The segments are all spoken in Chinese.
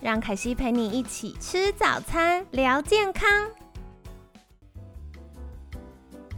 让凯西陪你一起吃早餐，聊健康。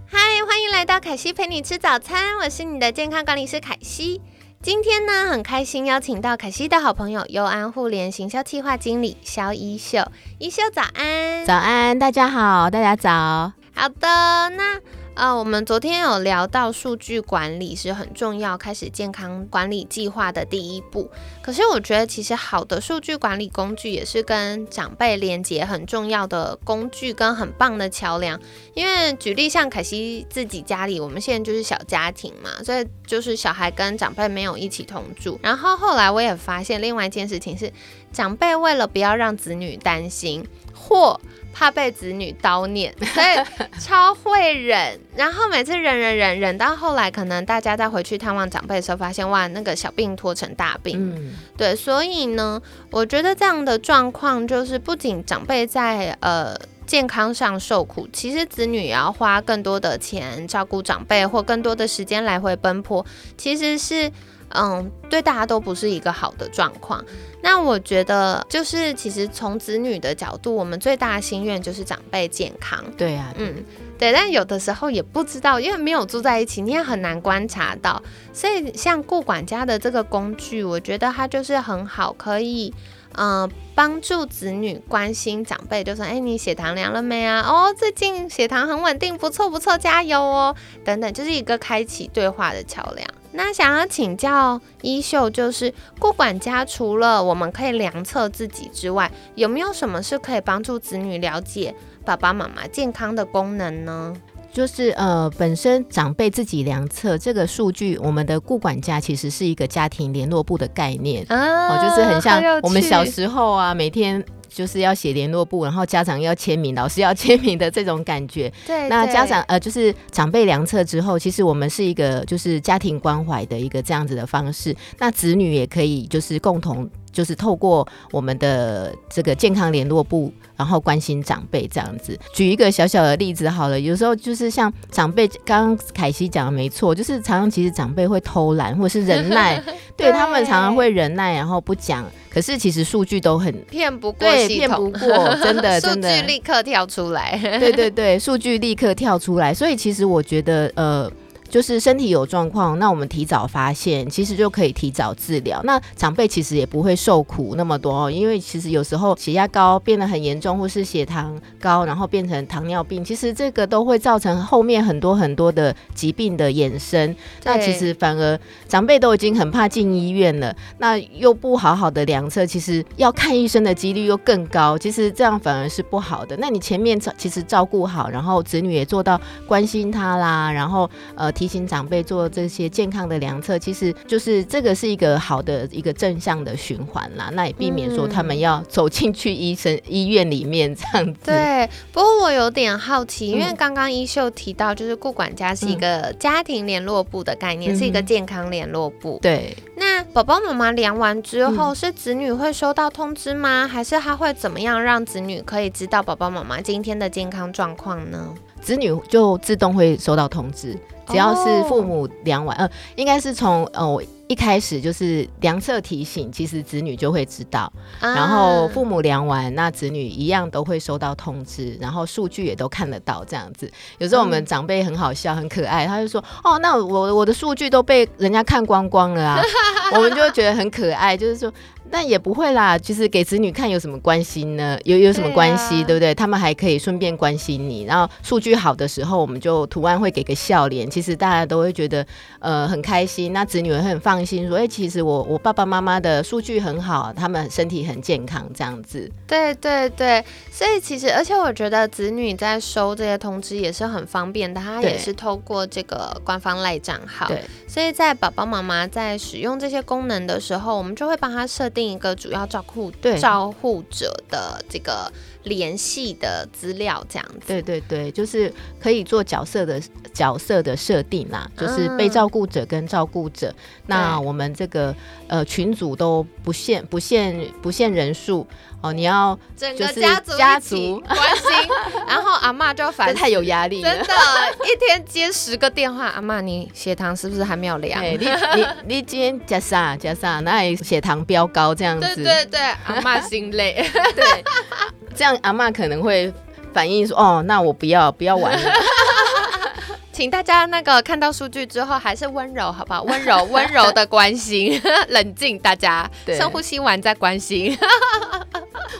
嗨，欢迎来到凯西陪你吃早餐，我是你的健康管理师凯西。今天呢，很开心邀请到凯西的好朋友优安互联行销企划经理肖一秀。一秀早安，早安，大家好，大家早。好的，那。啊，我们昨天有聊到数据管理是很重要，开始健康管理计划的第一步。可是我觉得，其实好的数据管理工具也是跟长辈连接很重要的工具，跟很棒的桥梁。因为举例像凯西自己家里，我们现在就是小家庭嘛，所以就是小孩跟长辈没有一起同住。然后后来我也发现另外一件事情是，长辈为了不要让子女担心或怕被子女叨念，所以超会忍。然后每次忍忍忍忍到后来，可能大家再回去探望长辈的时候，发现哇，那个小病拖成大病。嗯，对，所以呢，我觉得这样的状况就是不仅长辈在呃健康上受苦，其实子女也要花更多的钱照顾长辈，或更多的时间来回奔波，其实是。嗯，对大家都不是一个好的状况。那我觉得，就是其实从子女的角度，我们最大的心愿就是长辈健康。对啊，嗯，对。但有的时候也不知道，因为没有住在一起，你也很难观察到。所以像顾管家的这个工具，我觉得它就是很好，可以嗯帮助子女关心长辈，就说：“哎，你血糖量了没啊？哦，最近血糖很稳定，不错不错，加油哦，等等，就是一个开启对话的桥梁。”那想要请教衣秀，就是顾管家除了我们可以量测自己之外，有没有什么是可以帮助子女了解爸爸妈妈健康的功能呢？就是呃，本身长辈自己量测这个数据，我们的顾管家其实是一个家庭联络部的概念哦，就是很像我们小时候啊，每天。就是要写联络簿，然后家长要签名，老师要签名的这种感觉。对，那家长呃，就是长辈量测之后，其实我们是一个就是家庭关怀的一个这样子的方式。那子女也可以就是共同。就是透过我们的这个健康联络部，然后关心长辈这样子。举一个小小的例子好了，有时候就是像长辈，刚刚凯西讲的没错，就是常常其实长辈会偷懒或者是忍耐，对他们常常会忍耐，然后不讲。可是其实数据都很骗不过，对，骗不过，真的，真的，数据立刻跳出来。对对对，数据立刻跳出来。所以其实我觉得，呃。就是身体有状况，那我们提早发现，其实就可以提早治疗。那长辈其实也不会受苦那么多哦，因为其实有时候血压高变得很严重，或是血糖高，然后变成糖尿病，其实这个都会造成后面很多很多的疾病的衍生。那其实反而长辈都已经很怕进医院了，那又不好好的量测，其实要看医生的几率又更高。其实这样反而是不好的。那你前面其实照顾好，然后子女也做到关心他啦，然后呃。提醒长辈做这些健康的量测，其实就是这个是一个好的一个正向的循环啦。那也避免说他们要走进去医生医院里面这样子。对，不过我有点好奇，因为刚刚一秀提到，就是顾管家是一个家庭联络部的概念，是一个健康联络部。对。那宝宝妈妈量完之后，是子女会收到通知吗？还是他会怎么样让子女可以知道宝宝妈妈今天的健康状况呢？子女就自动会收到通知。只要是父母量完，呃，应该是从呃一开始就是量测提醒，其实子女就会知道。然后父母量完，那子女一样都会收到通知，然后数据也都看得到这样子。有时候我们长辈很好笑，很可爱，他就说：“哦，那我我的数据都被人家看光光了啊！”我们就会觉得很可爱，就是说。但也不会啦，就是给子女看有什么关系呢？有有什么关系，对不对？他们还可以顺便关心你。然后数据好的时候，我们就图案会给个笑脸，其实大家都会觉得呃很开心。那子女会很放心，说哎，其实我我爸爸妈妈的数据很好，他们身体很健康，这样子。对对对，所以其实而且我觉得子女在收这些通知也是很方便的，他也是透过这个官方赖账号。对，所以在爸爸妈妈在使用这些功能的时候，我们就会帮他设定。定一个主要照顾对。照护者的这个联系的资料，这样子。对对对，就是可以做角色的角色的设定啦，就是被嗯照顾者跟照顾者。那我们这个呃群组都不限不限不限人数哦，你要整就是个家族家族关心，然后阿妈就这烦太有压力了。真的，一天接十个电话，阿妈你血糖是不是还没有量？哎，你你你今天加啥加啥，那里血糖飙高这样子，对对对，阿妈心累。对，这样阿妈可能会反映说，哦，那我不要不要玩了。请大家那个看到数据之后，还是温柔，好不好？温柔温柔的关心，冷静，大家深呼吸完再关心。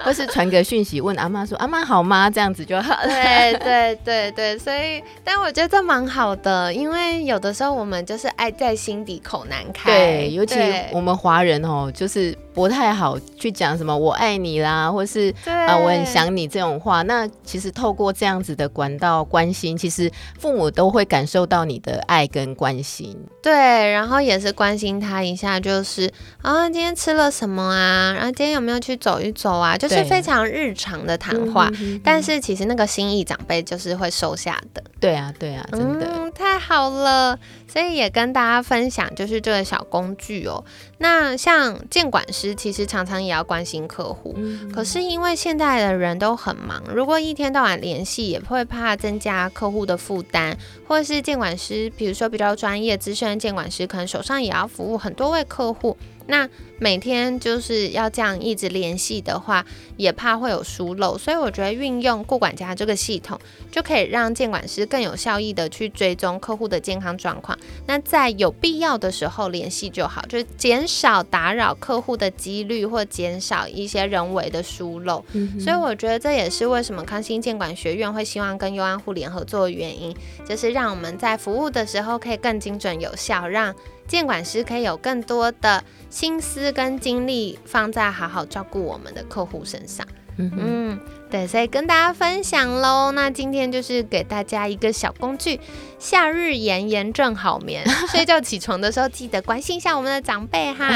或是传个讯息问阿妈说：“阿妈好吗？”这样子就好了。对对对对，所以，但我觉得这蛮好的，因为有的时候我们就是爱在心底口难开。对，尤其我们华人哦，就是不太好去讲什么“我爱你”啦，或是对啊、我很想你这种话。那其实透过这样子的管道关心，其实父母都会感受到你的爱跟关心。对，然后也是关心他一下，就是啊，今天吃了什么啊？然后今天有没有去走一走啊？就是非常日常的谈话。嗯哼哼但是其实那个心意长辈就是会收下的，对啊，对啊，真的。嗯，太好了，所以也跟大家分享就是这个小工具哦。那像监管师，其实常常也要关心客户，嗯可是因为现在的人都很忙，如果一天到晚联系，也会怕增加客户的负担，或是监管师，比如说比较专业资深的监管师，可能手上也要服务很多位客户，那每天就是要这样一直联系的话，也怕会有疏漏，所以我觉得运用顾管家这个系统，就可以让监管师更有效益的去追踪客户的健康状况。那在有必要的时候联系就好，就是减少打扰客户的几率，或减少一些人为的疏漏。嗯所以我觉得这也是为什么康心监管学院会希望跟优安互联合作的原因，就是让我们在服务的时候可以更精准有效，让监管师可以有更多的心思跟精力放在好好照顾我们的客户身上。嗯嗯，对，所以跟大家分享喽。那今天就是给大家一个小工具，夏日炎炎正好眠，睡觉起床的时候记得关心一下我们的长辈哈。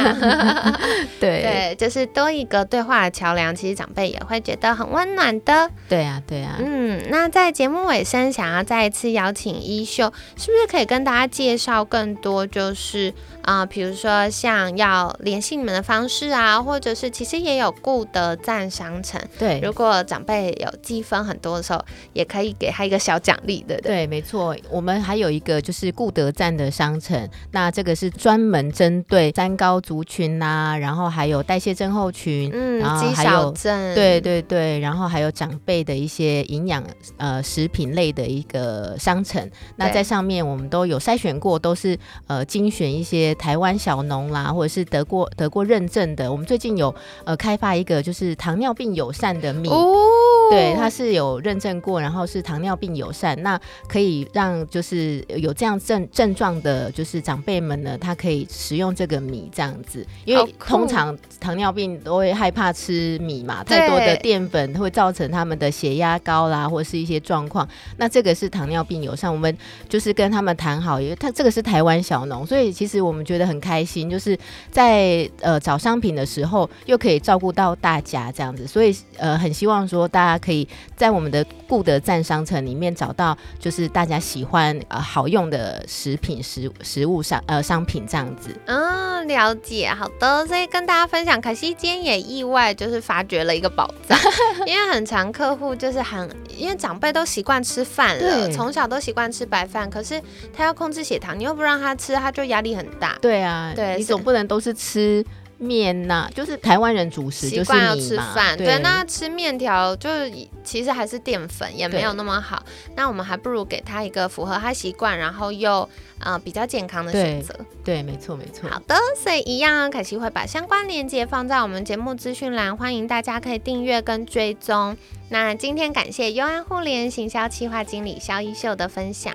对对，就是多一个对话的桥梁，其实长辈也会觉得很温暖的。对啊，对啊。嗯，那在节目尾声，想要再一次邀请一秀，是不是可以跟大家介绍更多？就是啊、呃比如说像要联系你们的方式啊，或者是其实也有顾德赞商城，对如果长辈有积分很多的时候，也可以给他一个小奖励的。对对，没错，我们还有一个就是固德站的商城，那这个是专门针对三高族群呐、然后还有代谢症候群，嗯然，后肌还有对对对，然后还有长辈的一些营养呃食品类的一个商城，那在上面我们都有筛选过，都是呃精选一些台湾小农啦，或者是得过得过认证的。我们最近有呃开发一个就是糖尿病友善的米。哦，对，它是有认证过，然后是糖尿病友善，那可以让就是有这样症症状的，就是长辈们呢，他可以食用这个米这样子，因为通常糖尿病都会害怕吃米嘛，太多的淀粉会造成他们的血压高啦，或是一些状况。那这个是糖尿病友善，我们就是跟他们谈好，因为他这个是台湾小农，所以其实我们觉得很开心，就是在呃找商品的时候又可以照顾到大家这样子，所以呃很希望说大家可以在我们的顾德赞商城里面找到就是大家喜欢呃好用的食品食食物商呃商品这样子。嗯，了解，好的，所以跟大家分享，可惜今天也意外就是发掘了一个宝藏，因为很常客户就是很，因为长辈都习惯吃饭了，从小都习惯吃白饭，可是他要控制血糖，你又不让他吃，他就压力很大。对啊，对你总不能都是吃面呐、就是台湾人主食习惯要，吃饭，对对，那吃面条就是其实还是淀粉，也没有那么好。那我们还不如给他一个符合他习惯，然后又呃比较健康的选择。对，没错没错。好的，所以一样，凯西会把相关链接放在我们节目资讯栏，欢迎大家可以订阅跟追踪。那今天感谢优安互联行销企划经理肖一秀的分享，